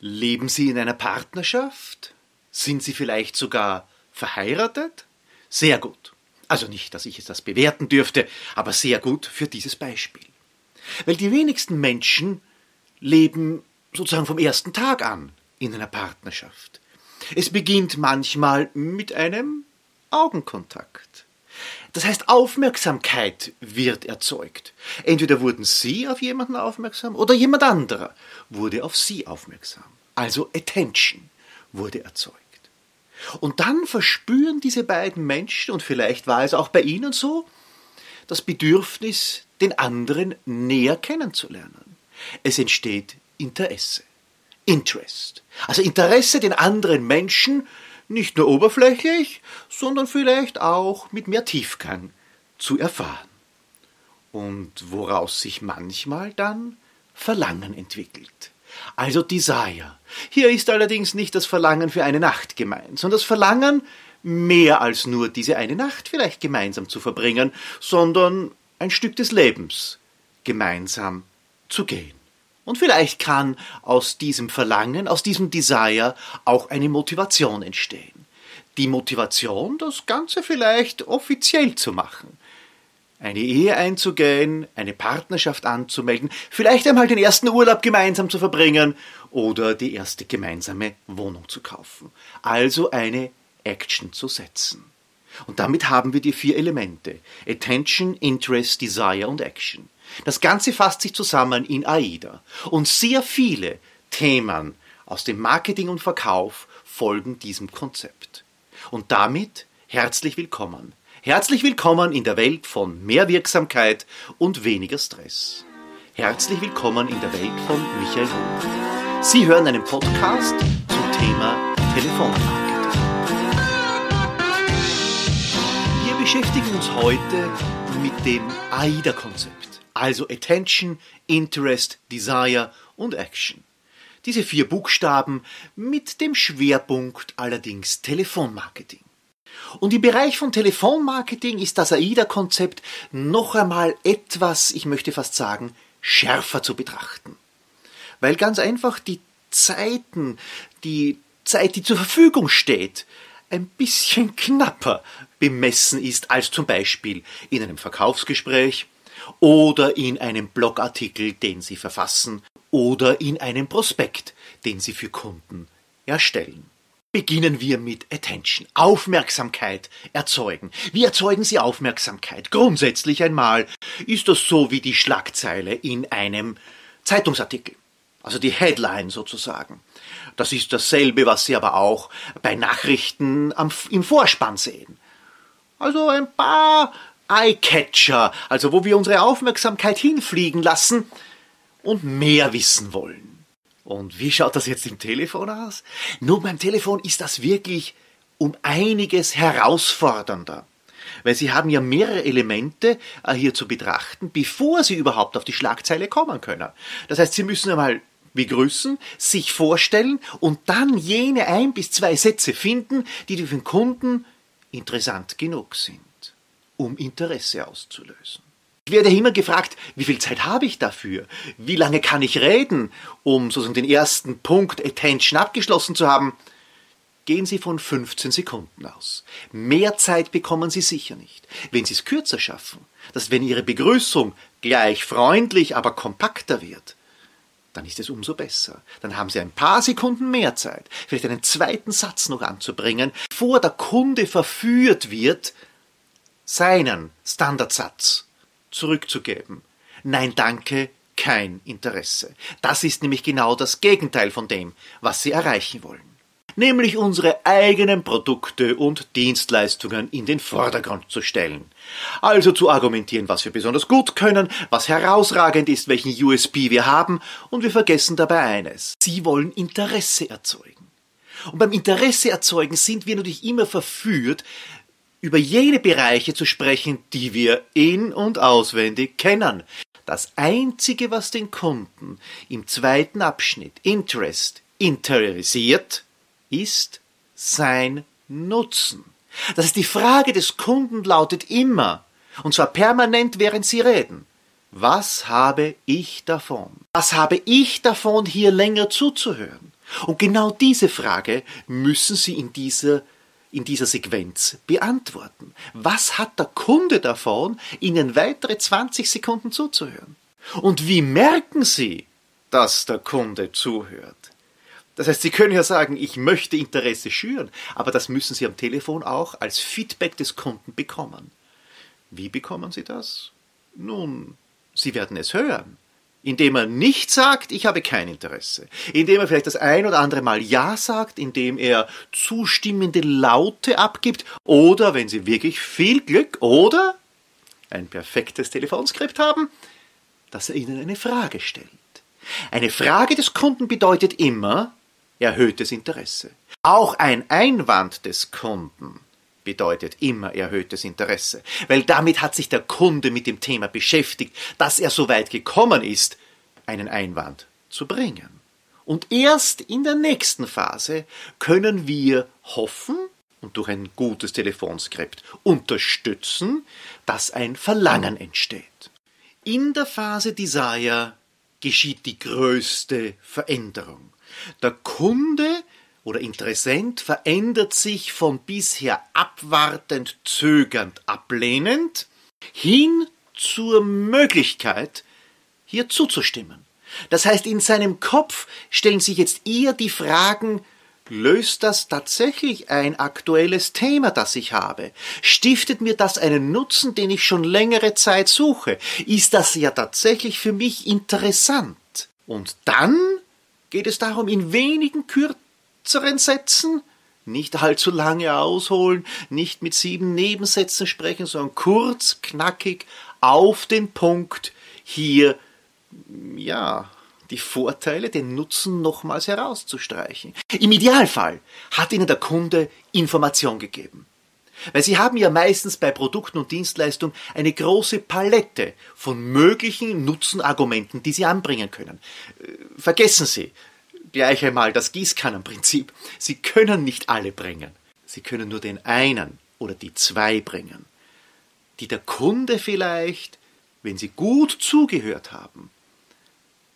Leben Sie in einer Partnerschaft? Sind Sie vielleicht sogar verheiratet? Sehr gut. Also nicht, dass ich es das bewerten dürfte, aber sehr gut für dieses Beispiel. Weil die wenigsten Menschen leben sozusagen vom ersten Tag an in einer Partnerschaft. Es beginnt manchmal mit einem Augenkontakt. Das heißt, Aufmerksamkeit wird erzeugt. Entweder wurden Sie auf jemanden aufmerksam oder jemand anderer wurde auf Sie aufmerksam. Also Attention wurde erzeugt. Und dann verspüren diese beiden Menschen, und vielleicht war es auch bei Ihnen so, das Bedürfnis, den anderen näher kennenzulernen. Es entsteht Interesse. Interest. Also Interesse, den anderen Menschen nicht nur oberflächlich, sondern vielleicht auch mit mehr Tiefgang zu erfahren. Und woraus sich manchmal dann Verlangen entwickelt. Also Desire. Hier ist allerdings nicht das Verlangen für eine Nacht gemeint, sondern das Verlangen, mehr als nur diese eine Nacht vielleicht gemeinsam zu verbringen, sondern ein Stück des Lebens gemeinsam zu gehen. Und vielleicht kann aus diesem Verlangen, aus diesem Desire auch eine Motivation entstehen. Die Motivation, das Ganze vielleicht offiziell zu machen. Eine Ehe einzugehen, eine Partnerschaft anzumelden, vielleicht einmal den ersten Urlaub gemeinsam zu verbringen oder die erste gemeinsame Wohnung zu kaufen. Also eine Action zu setzen. Und damit haben wir die vier Elemente. Attention, Interest, Desire und Action. Das Ganze fasst sich zusammen in AIDA. Und sehr viele Themen aus dem Marketing und Verkauf folgen diesem Konzept. Und damit herzlich willkommen. Herzlich willkommen in der Welt von mehr Wirksamkeit und weniger Stress. Herzlich willkommen in der Welt von Michael Hoch. Sie hören einen Podcast zum Thema Telefonmarketing. Beschäftigen uns heute mit dem AIDA-Konzept also Attention, Interest, Desire und Action. Diese vier Buchstaben mit dem Schwerpunkt allerdings Telefonmarketing. Und im Bereich von Telefonmarketing ist das AIDA-Konzept noch einmal etwas, ich möchte fast sagen, schärfer zu betrachten. Weil ganz einfach die Zeiten, die Zeit, die zur Verfügung steht, ein bisschen knapper bemessen ist als zum Beispiel in einem Verkaufsgespräch oder in einem Blogartikel, den Sie verfassen oder in einem Prospekt, den Sie für Kunden erstellen. Beginnen wir mit Attention, Aufmerksamkeit erzeugen. Wie erzeugen Sie Aufmerksamkeit? Grundsätzlich einmal ist das so wie die Schlagzeile in einem Zeitungsartikel, also die Headline sozusagen. Das ist dasselbe, was Sie aber auch bei Nachrichten am, im Vorspann sehen. Also ein paar Eyecatcher, also wo wir unsere Aufmerksamkeit hinfliegen lassen und mehr wissen wollen. Und wie schaut das jetzt im Telefon aus? Nun, beim Telefon ist das wirklich um einiges herausfordernder. Weil Sie haben ja mehrere Elemente äh, hier zu betrachten, bevor Sie überhaupt auf die Schlagzeile kommen können. Das heißt, Sie müssen einmal begrüßen, sich vorstellen und dann jene ein bis zwei Sätze finden, die für den Kunden interessant genug sind um Interesse auszulösen. Ich werde immer gefragt, wie viel Zeit habe ich dafür? Wie lange kann ich reden, um sozusagen den ersten Punkt Attention abgeschlossen zu haben? Gehen Sie von 15 Sekunden aus. Mehr Zeit bekommen Sie sicher nicht. Wenn Sie es kürzer schaffen, dass wenn Ihre Begrüßung gleich freundlich, aber kompakter wird, dann ist es umso besser. Dann haben Sie ein paar Sekunden mehr Zeit, vielleicht einen zweiten Satz noch anzubringen, bevor der Kunde verführt wird, seinen Standardsatz zurückzugeben. Nein, danke, kein Interesse. Das ist nämlich genau das Gegenteil von dem, was Sie erreichen wollen. Nämlich unsere eigenen Produkte und Dienstleistungen in den Vordergrund zu stellen. Also zu argumentieren, was wir besonders gut können, was herausragend ist, welchen USP wir haben, und wir vergessen dabei eines. Sie wollen Interesse erzeugen. Und beim Interesse erzeugen sind wir natürlich immer verführt, über jene Bereiche zu sprechen, die wir in und auswendig kennen. Das Einzige, was den Kunden im zweiten Abschnitt Interest interessiert, ist sein Nutzen. Das heißt, die Frage des Kunden lautet immer, und zwar permanent, während Sie reden, was habe ich davon? Was habe ich davon, hier länger zuzuhören? Und genau diese Frage müssen Sie in dieser, in dieser Sequenz beantworten. Was hat der Kunde davon, Ihnen weitere 20 Sekunden zuzuhören? Und wie merken Sie, dass der Kunde zuhört? Das heißt, Sie können ja sagen, ich möchte Interesse schüren, aber das müssen Sie am Telefon auch als Feedback des Kunden bekommen. Wie bekommen Sie das? Nun, Sie werden es hören indem er nicht sagt, ich habe kein Interesse, indem er vielleicht das ein oder andere Mal Ja sagt, indem er zustimmende Laute abgibt oder, wenn Sie wirklich viel Glück oder ein perfektes Telefonskript haben, dass er Ihnen eine Frage stellt. Eine Frage des Kunden bedeutet immer erhöhtes Interesse. Auch ein Einwand des Kunden bedeutet immer erhöhtes Interesse, weil damit hat sich der Kunde mit dem Thema beschäftigt, dass er so weit gekommen ist, einen Einwand zu bringen. Und erst in der nächsten Phase können wir hoffen und durch ein gutes Telefonskript unterstützen, dass ein Verlangen entsteht. In der Phase Desire geschieht die größte Veränderung. Der Kunde oder Interessent verändert sich von bisher abwartend, zögernd, ablehnend hin zur Möglichkeit, hier zuzustimmen. Das heißt, in seinem Kopf stellen sich jetzt eher die Fragen, löst das tatsächlich ein aktuelles Thema, das ich habe? Stiftet mir das einen Nutzen, den ich schon längere Zeit suche? Ist das ja tatsächlich für mich interessant? Und dann geht es darum, in wenigen Kür kürzeren Sätzen, nicht allzu lange ausholen, nicht mit sieben Nebensätzen sprechen, sondern kurz, knackig, auf den Punkt hier, ja, die Vorteile, den Nutzen nochmals herauszustreichen. Im Idealfall hat Ihnen der Kunde Information gegeben. Weil Sie haben ja meistens bei Produkten und Dienstleistungen eine große Palette von möglichen Nutzenargumenten, die Sie anbringen können. Äh, vergessen Sie, gleich einmal das Gießkannenprinzip. Sie können nicht alle bringen. Sie können nur den einen oder die zwei bringen, die der Kunde vielleicht, wenn Sie gut zugehört haben,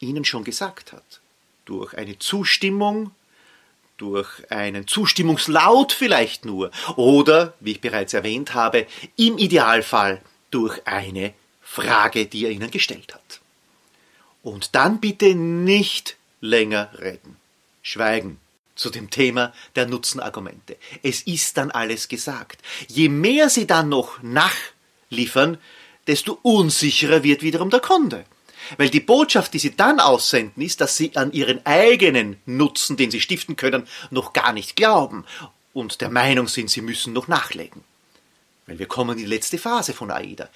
Ihnen schon gesagt hat. Durch eine Zustimmung, durch einen Zustimmungslaut vielleicht nur oder, wie ich bereits erwähnt habe, im Idealfall durch eine Frage, die er Ihnen gestellt hat. Und dann bitte nicht länger reden. Schweigen zu dem Thema der Nutzenargumente. Es ist dann alles gesagt. Je mehr Sie dann noch nachliefern, desto unsicherer wird wiederum der Kunde. Weil die Botschaft, die Sie dann aussenden, ist, dass Sie an Ihren eigenen Nutzen, den Sie stiften können, noch gar nicht glauben und der Meinung sind, Sie müssen noch nachlegen. Weil wir kommen in die letzte Phase von AIDA.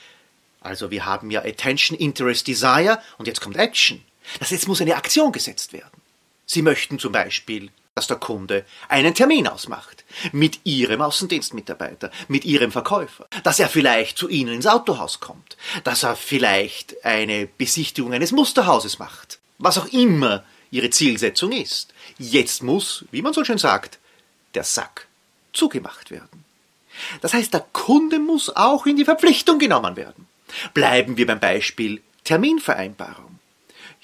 Also wir haben ja Attention, Interest, Desire und jetzt kommt Action. Das jetzt muss eine Aktion gesetzt werden. Sie möchten zum Beispiel, dass der Kunde einen Termin ausmacht mit Ihrem Außendienstmitarbeiter, mit Ihrem Verkäufer, dass er vielleicht zu Ihnen ins Autohaus kommt, dass er vielleicht eine Besichtigung eines Musterhauses macht, was auch immer Ihre Zielsetzung ist. Jetzt muss, wie man so schön sagt, der Sack zugemacht werden. Das heißt, der Kunde muss auch in die Verpflichtung genommen werden. Bleiben wir beim Beispiel Terminvereinbarung.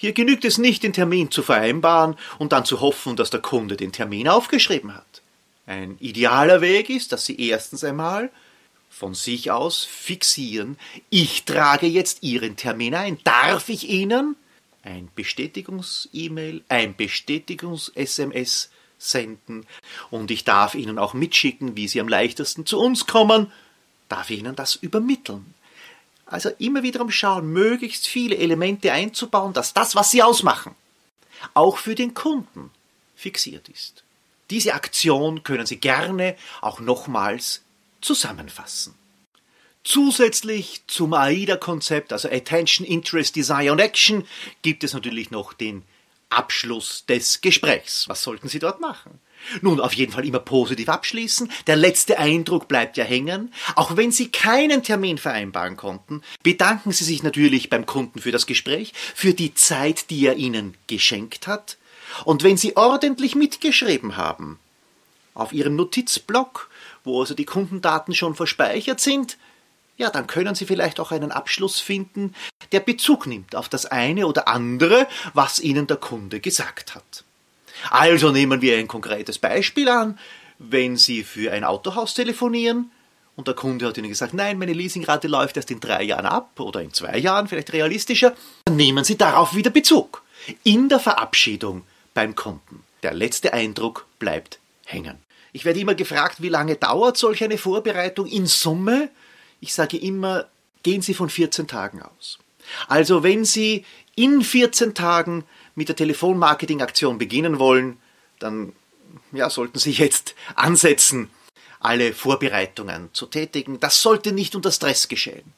Hier genügt es nicht, den Termin zu vereinbaren und dann zu hoffen, dass der Kunde den Termin aufgeschrieben hat. Ein idealer Weg ist, dass Sie erstens einmal von sich aus fixieren, ich trage jetzt Ihren Termin ein. Darf ich Ihnen ein Bestätigungs-E-Mail, ein Bestätigungs-SMS senden und ich darf Ihnen auch mitschicken, wie Sie am leichtesten zu uns kommen, darf ich Ihnen das übermitteln. Also immer wieder umschauen, möglichst viele Elemente einzubauen, dass das, was sie ausmachen, auch für den Kunden fixiert ist. Diese Aktion können Sie gerne auch nochmals zusammenfassen. Zusätzlich zum AIDA-Konzept, also Attention, Interest, Desire und Action, gibt es natürlich noch den Abschluss des Gesprächs. Was sollten Sie dort machen? Nun, auf jeden Fall immer positiv abschließen. Der letzte Eindruck bleibt ja hängen. Auch wenn Sie keinen Termin vereinbaren konnten, bedanken Sie sich natürlich beim Kunden für das Gespräch, für die Zeit, die er Ihnen geschenkt hat. Und wenn Sie ordentlich mitgeschrieben haben, auf Ihrem Notizblock, wo also die Kundendaten schon verspeichert sind, ja, dann können Sie vielleicht auch einen Abschluss finden, der Bezug nimmt auf das eine oder andere, was Ihnen der Kunde gesagt hat. Also nehmen wir ein konkretes Beispiel an. Wenn Sie für ein Autohaus telefonieren und der Kunde hat Ihnen gesagt, nein, meine Leasingrate läuft erst in drei Jahren ab oder in zwei Jahren, vielleicht realistischer, dann nehmen Sie darauf wieder Bezug. In der Verabschiedung beim Kunden. Der letzte Eindruck bleibt hängen. Ich werde immer gefragt, wie lange dauert solch eine Vorbereitung in Summe? Ich sage immer, gehen Sie von 14 Tagen aus. Also wenn Sie in 14 Tagen mit der Telefonmarketingaktion beginnen wollen, dann ja, sollten Sie jetzt ansetzen, alle Vorbereitungen zu tätigen. Das sollte nicht unter Stress geschehen.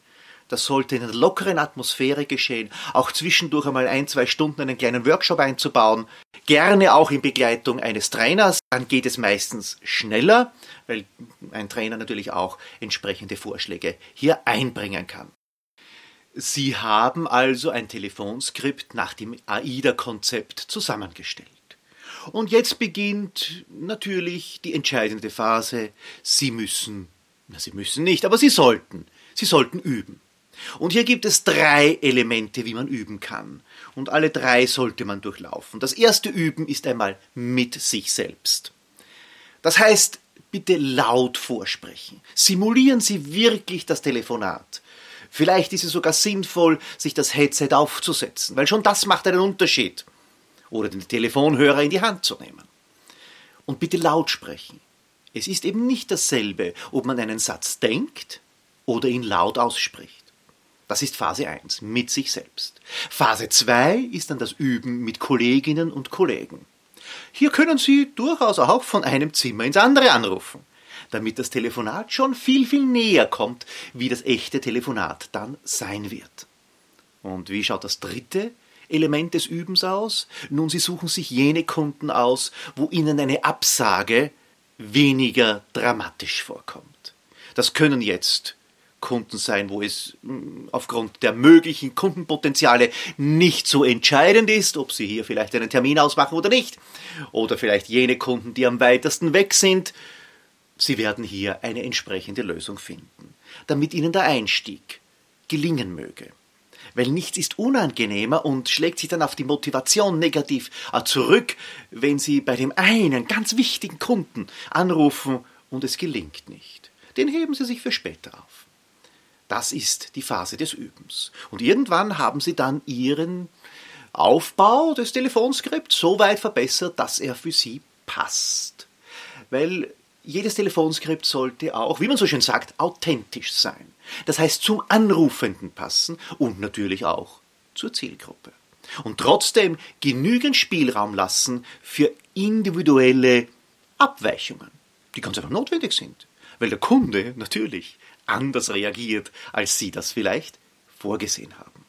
Das sollte in einer lockeren Atmosphäre geschehen, auch zwischendurch einmal ein, zwei Stunden einen kleinen Workshop einzubauen, gerne auch in Begleitung eines Trainers, dann geht es meistens schneller, weil ein Trainer natürlich auch entsprechende Vorschläge hier einbringen kann. Sie haben also ein Telefonskript nach dem AIDA-Konzept zusammengestellt. Und jetzt beginnt natürlich die entscheidende Phase. Sie müssen, na, Sie müssen nicht, aber Sie sollten, Sie sollten üben. Und hier gibt es drei Elemente, wie man üben kann. Und alle drei sollte man durchlaufen. Das erste Üben ist einmal mit sich selbst. Das heißt, bitte laut vorsprechen. Simulieren Sie wirklich das Telefonat. Vielleicht ist es sogar sinnvoll, sich das Headset aufzusetzen, weil schon das macht einen Unterschied. Oder den Telefonhörer in die Hand zu nehmen. Und bitte laut sprechen. Es ist eben nicht dasselbe, ob man einen Satz denkt oder ihn laut ausspricht. Das ist Phase 1, mit sich selbst. Phase 2 ist dann das Üben mit Kolleginnen und Kollegen. Hier können Sie durchaus auch von einem Zimmer ins andere anrufen damit das Telefonat schon viel, viel näher kommt, wie das echte Telefonat dann sein wird. Und wie schaut das dritte Element des Übens aus? Nun, Sie suchen sich jene Kunden aus, wo Ihnen eine Absage weniger dramatisch vorkommt. Das können jetzt Kunden sein, wo es hm, aufgrund der möglichen Kundenpotenziale nicht so entscheidend ist, ob sie hier vielleicht einen Termin ausmachen oder nicht. Oder vielleicht jene Kunden, die am weitesten weg sind, Sie werden hier eine entsprechende Lösung finden, damit Ihnen der Einstieg gelingen möge. Weil nichts ist unangenehmer und schlägt sich dann auf die Motivation negativ zurück, wenn Sie bei dem einen ganz wichtigen Kunden anrufen und es gelingt nicht. Den heben Sie sich für später auf. Das ist die Phase des Übens. Und irgendwann haben Sie dann Ihren Aufbau des Telefonskripts so weit verbessert, dass er für Sie passt. Weil jedes Telefonskript sollte auch, wie man so schön sagt, authentisch sein. Das heißt zum Anrufenden passen und natürlich auch zur Zielgruppe. Und trotzdem genügend Spielraum lassen für individuelle Abweichungen, die ganz einfach notwendig sind, weil der Kunde natürlich anders reagiert, als Sie das vielleicht vorgesehen haben.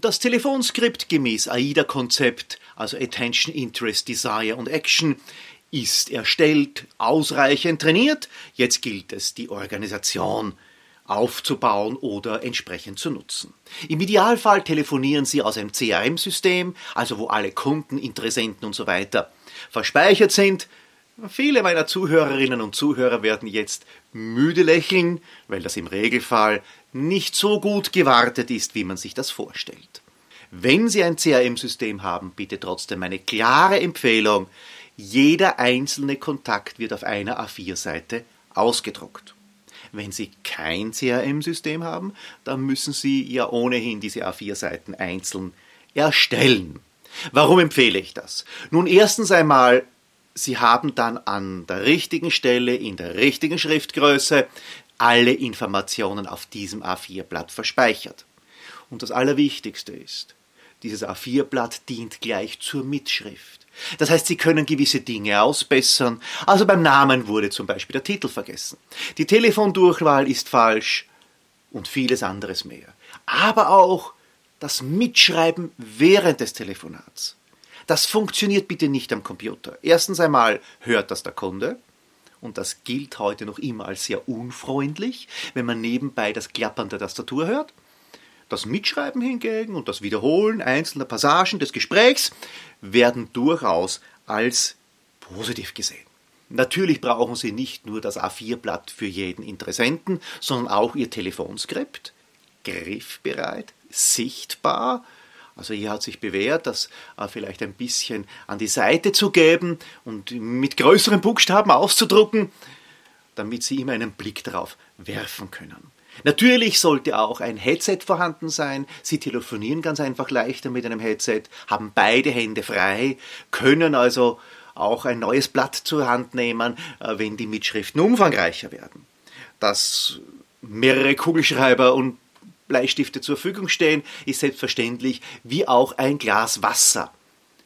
Das Telefonskript gemäß AIDA-Konzept, also Attention, Interest, Desire und Action, ist erstellt, ausreichend trainiert. Jetzt gilt es, die Organisation aufzubauen oder entsprechend zu nutzen. Im Idealfall telefonieren Sie aus einem CRM-System, also wo alle Kunden, Interessenten und so weiter verspeichert sind. Viele meiner Zuhörerinnen und Zuhörer werden jetzt müde lächeln, weil das im Regelfall nicht so gut gewartet ist, wie man sich das vorstellt. Wenn Sie ein CRM-System haben, bitte trotzdem eine klare Empfehlung, jeder einzelne Kontakt wird auf einer A4-Seite ausgedruckt. Wenn Sie kein CRM-System haben, dann müssen Sie ja ohnehin diese A4-Seiten einzeln erstellen. Warum empfehle ich das? Nun, erstens einmal, Sie haben dann an der richtigen Stelle, in der richtigen Schriftgröße, alle Informationen auf diesem A4-Blatt verspeichert. Und das Allerwichtigste ist, dieses A4-Blatt dient gleich zur Mitschrift. Das heißt, Sie können gewisse Dinge ausbessern. Also beim Namen wurde zum Beispiel der Titel vergessen. Die Telefondurchwahl ist falsch und vieles anderes mehr. Aber auch das Mitschreiben während des Telefonats. Das funktioniert bitte nicht am Computer. Erstens einmal hört das der Kunde. Und das gilt heute noch immer als sehr unfreundlich, wenn man nebenbei das Klappern der Tastatur hört. Das Mitschreiben hingegen und das Wiederholen einzelner Passagen des Gesprächs werden durchaus als positiv gesehen. Natürlich brauchen Sie nicht nur das A4-Blatt für jeden Interessenten, sondern auch Ihr Telefonskript, griffbereit, sichtbar, Also hier hat sich bewährt, das äh, vielleicht ein bisschen an die Seite zu geben und mit größeren Buchstaben auszudrucken, damit Sie immer einen Blick darauf werfen können. Natürlich sollte auch ein Headset vorhanden sein. Sie telefonieren ganz einfach leichter mit einem Headset, haben beide Hände frei, können also auch ein neues Blatt zur Hand nehmen, äh, wenn die Mitschriften umfangreicher werden. Dass mehrere Kugelschreiber und Bleistifte zur Verfügung stehen, ist selbstverständlich, wie auch ein Glas Wasser.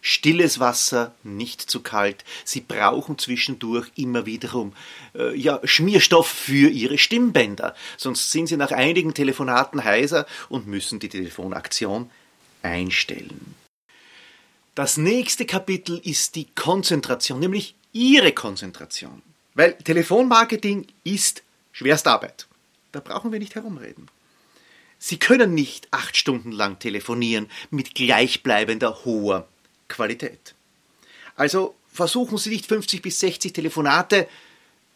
Stilles Wasser, nicht zu kalt. Sie brauchen zwischendurch immer wiederum äh, ja, Schmierstoff für ihre Stimmbänder. Sonst sind sie nach einigen Telefonaten heiser und müssen die Telefonaktion einstellen. Das nächste Kapitel ist die Konzentration, nämlich Ihre Konzentration. Weil Telefonmarketing ist Schwerstarbeit. Da brauchen wir nicht herumreden. Sie können nicht acht Stunden lang telefonieren mit gleichbleibender hoher Qualität. Also versuchen Sie nicht 50 bis 60 Telefonate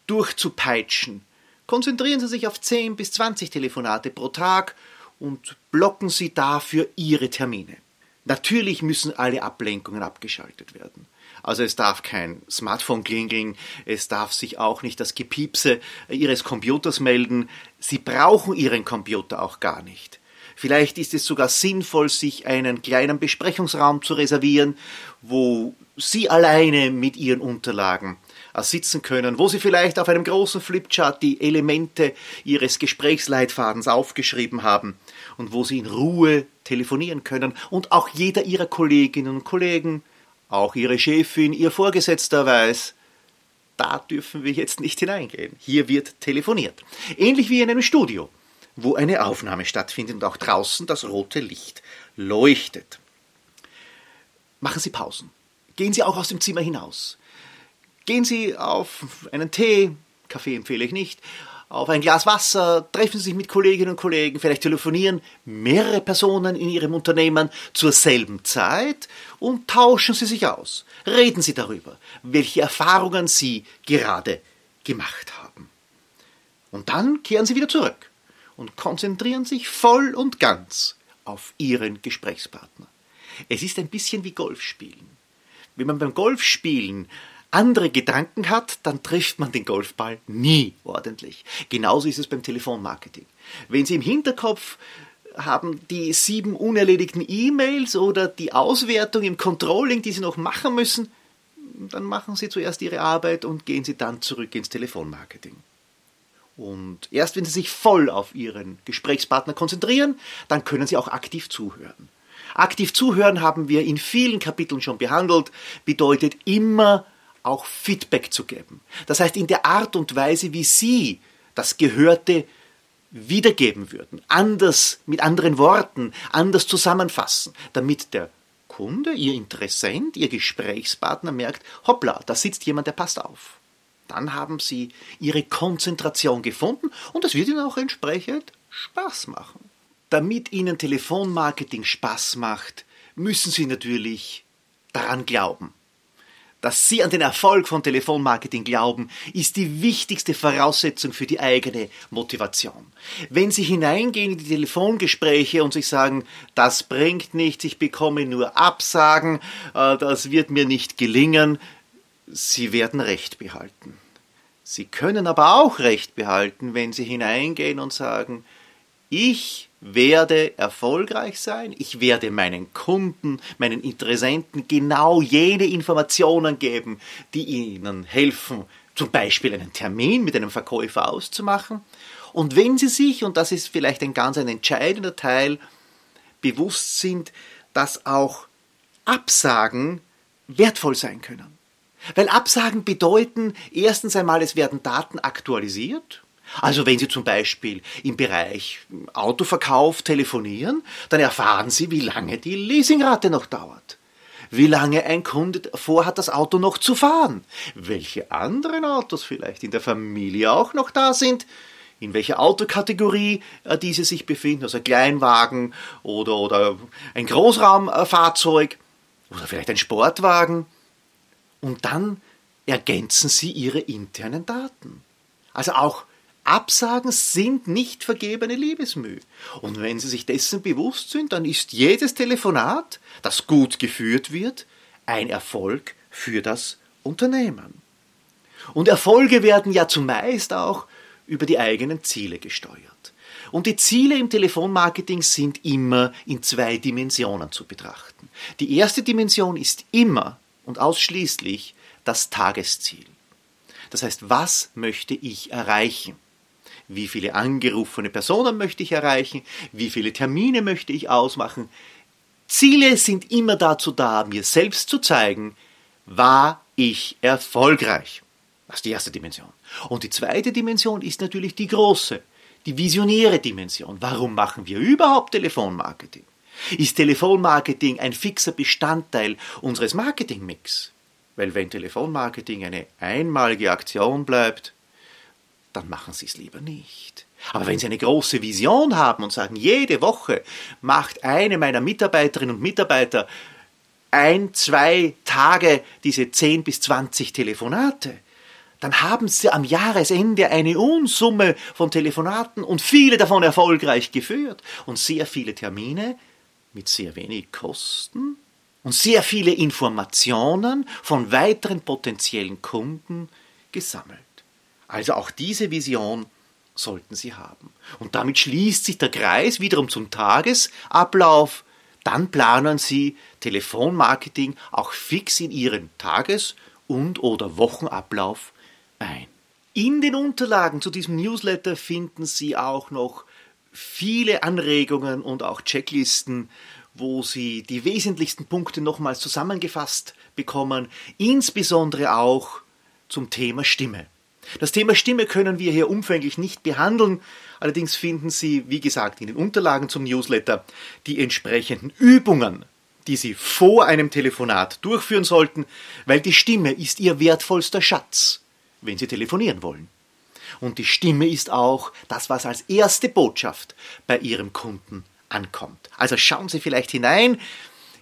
durchzupeitschen. Konzentrieren Sie sich auf 10 bis 20 Telefonate pro Tag und blocken Sie dafür Ihre Termine. Natürlich müssen alle Ablenkungen abgeschaltet werden. Also es darf kein Smartphone klingeln, es darf sich auch nicht das Gepiepse Ihres Computers melden. Sie brauchen Ihren Computer auch gar nicht. Vielleicht ist es sogar sinnvoll, sich einen kleinen Besprechungsraum zu reservieren, wo Sie alleine mit Ihren Unterlagen äh, sitzen können, wo Sie vielleicht auf einem großen Flipchart die Elemente Ihres Gesprächsleitfadens aufgeschrieben haben und wo Sie in Ruhe telefonieren können und auch jeder Ihrer Kolleginnen und Kollegen, auch Ihre Chefin, Ihr Vorgesetzter weiß, da dürfen wir jetzt nicht hineingehen. Hier wird telefoniert. Ähnlich wie in einem Studio, wo eine Aufnahme stattfindet und auch draußen das rote Licht leuchtet. Machen Sie Pausen. Gehen Sie auch aus dem Zimmer hinaus. Gehen Sie auf einen Tee, Kaffee empfehle ich nicht, auf ein Glas Wasser, treffen Sie sich mit Kolleginnen und Kollegen, vielleicht telefonieren mehrere Personen in Ihrem Unternehmen zur selben Zeit und tauschen Sie sich aus. Reden Sie darüber, welche Erfahrungen Sie gerade gemacht haben. Und dann kehren Sie wieder zurück und konzentrieren sich voll und ganz auf Ihren Gesprächspartner. Es ist ein bisschen wie Golfspielen. Wenn man beim Golfspielen andere Gedanken hat, dann trifft man den Golfball nie ordentlich. Genauso ist es beim Telefonmarketing. Wenn Sie im Hinterkopf haben die sieben unerledigten E-Mails oder die Auswertung im Controlling, die Sie noch machen müssen, dann machen Sie zuerst Ihre Arbeit und gehen Sie dann zurück ins Telefonmarketing. Und erst wenn Sie sich voll auf Ihren Gesprächspartner konzentrieren, dann können Sie auch aktiv zuhören. Aktiv zuhören haben wir in vielen Kapiteln schon behandelt, bedeutet immer auch Feedback zu geben. Das heißt, in der Art und Weise, wie Sie das Gehörte wiedergeben würden, anders, mit anderen Worten, anders zusammenfassen, damit der Kunde, Ihr Interessent, Ihr Gesprächspartner merkt, hoppla, da sitzt jemand, der passt auf. Dann haben Sie Ihre Konzentration gefunden und das wird Ihnen auch entsprechend Spaß machen. Damit Ihnen Telefonmarketing Spaß macht, müssen Sie natürlich daran glauben. Dass Sie an den Erfolg von Telefonmarketing glauben, ist die wichtigste Voraussetzung für die eigene Motivation. Wenn Sie hineingehen in die Telefongespräche und sich sagen, das bringt nichts, ich bekomme nur Absagen, äh, das wird mir nicht gelingen, Sie werden Recht behalten. Sie können aber auch Recht behalten, wenn Sie hineingehen und sagen, ich werde erfolgreich sein, ich werde meinen Kunden, meinen Interessenten genau jene Informationen geben, die ihnen helfen, zum Beispiel einen Termin mit einem Verkäufer auszumachen. Und wenn sie sich, und das ist vielleicht ein ganz ein entscheidender Teil, bewusst sind, dass auch Absagen wertvoll sein können. Weil Absagen bedeuten erstens einmal, es werden Daten aktualisiert, also wenn Sie zum Beispiel im Bereich Autoverkauf telefonieren, dann erfahren Sie, wie lange die Leasingrate noch dauert. Wie lange ein Kunde vorhat, das Auto noch zu fahren. Welche anderen Autos vielleicht in der Familie auch noch da sind. In welcher Autokategorie äh, diese sich befinden, also Kleinwagen oder, oder ein Großraumfahrzeug oder vielleicht ein Sportwagen. Und dann ergänzen Sie Ihre internen Daten. Also auch Absagen sind nicht vergebene Liebesmüh. Und wenn Sie sich dessen bewusst sind, dann ist jedes Telefonat, das gut geführt wird, ein Erfolg für das Unternehmen. Und Erfolge werden ja zumeist auch über die eigenen Ziele gesteuert. Und die Ziele im Telefonmarketing sind immer in zwei Dimensionen zu betrachten. Die erste Dimension ist immer und ausschließlich das Tagesziel. Das heißt, was möchte ich erreichen? Wie viele angerufene Personen möchte ich erreichen? Wie viele Termine möchte ich ausmachen? Ziele sind immer dazu da, mir selbst zu zeigen, war ich erfolgreich. Das ist die erste Dimension. Und die zweite Dimension ist natürlich die große, die visionäre Dimension. Warum machen wir überhaupt Telefonmarketing? Ist Telefonmarketing ein fixer Bestandteil unseres Marketingmix? Weil wenn Telefonmarketing eine einmalige Aktion bleibt, dann machen Sie es lieber nicht. Aber wenn Sie eine große Vision haben und sagen, jede Woche macht eine meiner Mitarbeiterinnen und Mitarbeiter ein, zwei Tage diese 10 bis 20 Telefonate, dann haben Sie am Jahresende eine Unsumme von Telefonaten und viele davon erfolgreich geführt und sehr viele Termine mit sehr wenig Kosten und sehr viele Informationen von weiteren potenziellen Kunden gesammelt. Also auch diese Vision sollten Sie haben. Und damit schließt sich der Kreis wiederum zum Tagesablauf. Dann planen Sie Telefonmarketing auch fix in Ihren Tages- und oder Wochenablauf ein. In den Unterlagen zu diesem Newsletter finden Sie auch noch viele Anregungen und auch Checklisten, wo Sie die wesentlichsten Punkte nochmals zusammengefasst bekommen, insbesondere auch zum Thema Stimme. Das Thema Stimme können wir hier umfänglich nicht behandeln, allerdings finden Sie, wie gesagt, in den Unterlagen zum Newsletter die entsprechenden Übungen, die Sie vor einem Telefonat durchführen sollten, weil die Stimme ist Ihr wertvollster Schatz wenn Sie telefonieren wollen. Und die Stimme ist auch das, was als erste Botschaft bei Ihrem Kunden ankommt. Also schauen Sie vielleicht hinein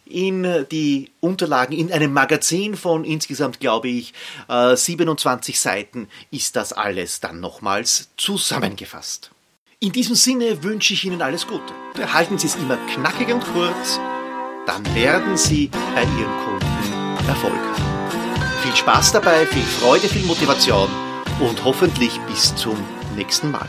in die Unterlagen. In einem Magazin von insgesamt, glaube ich, 27 äh, Seiten ist das alles dann nochmals zusammengefasst. In diesem Sinne wünsche ich Ihnen alles Gute. Halten Sie es immer knackig und kurz, dann werden Sie bei Ihren Kunden Erfolg haben. Viel Spaß dabei, viel Freude, viel Motivation und hoffentlich bis zum nächsten Mal.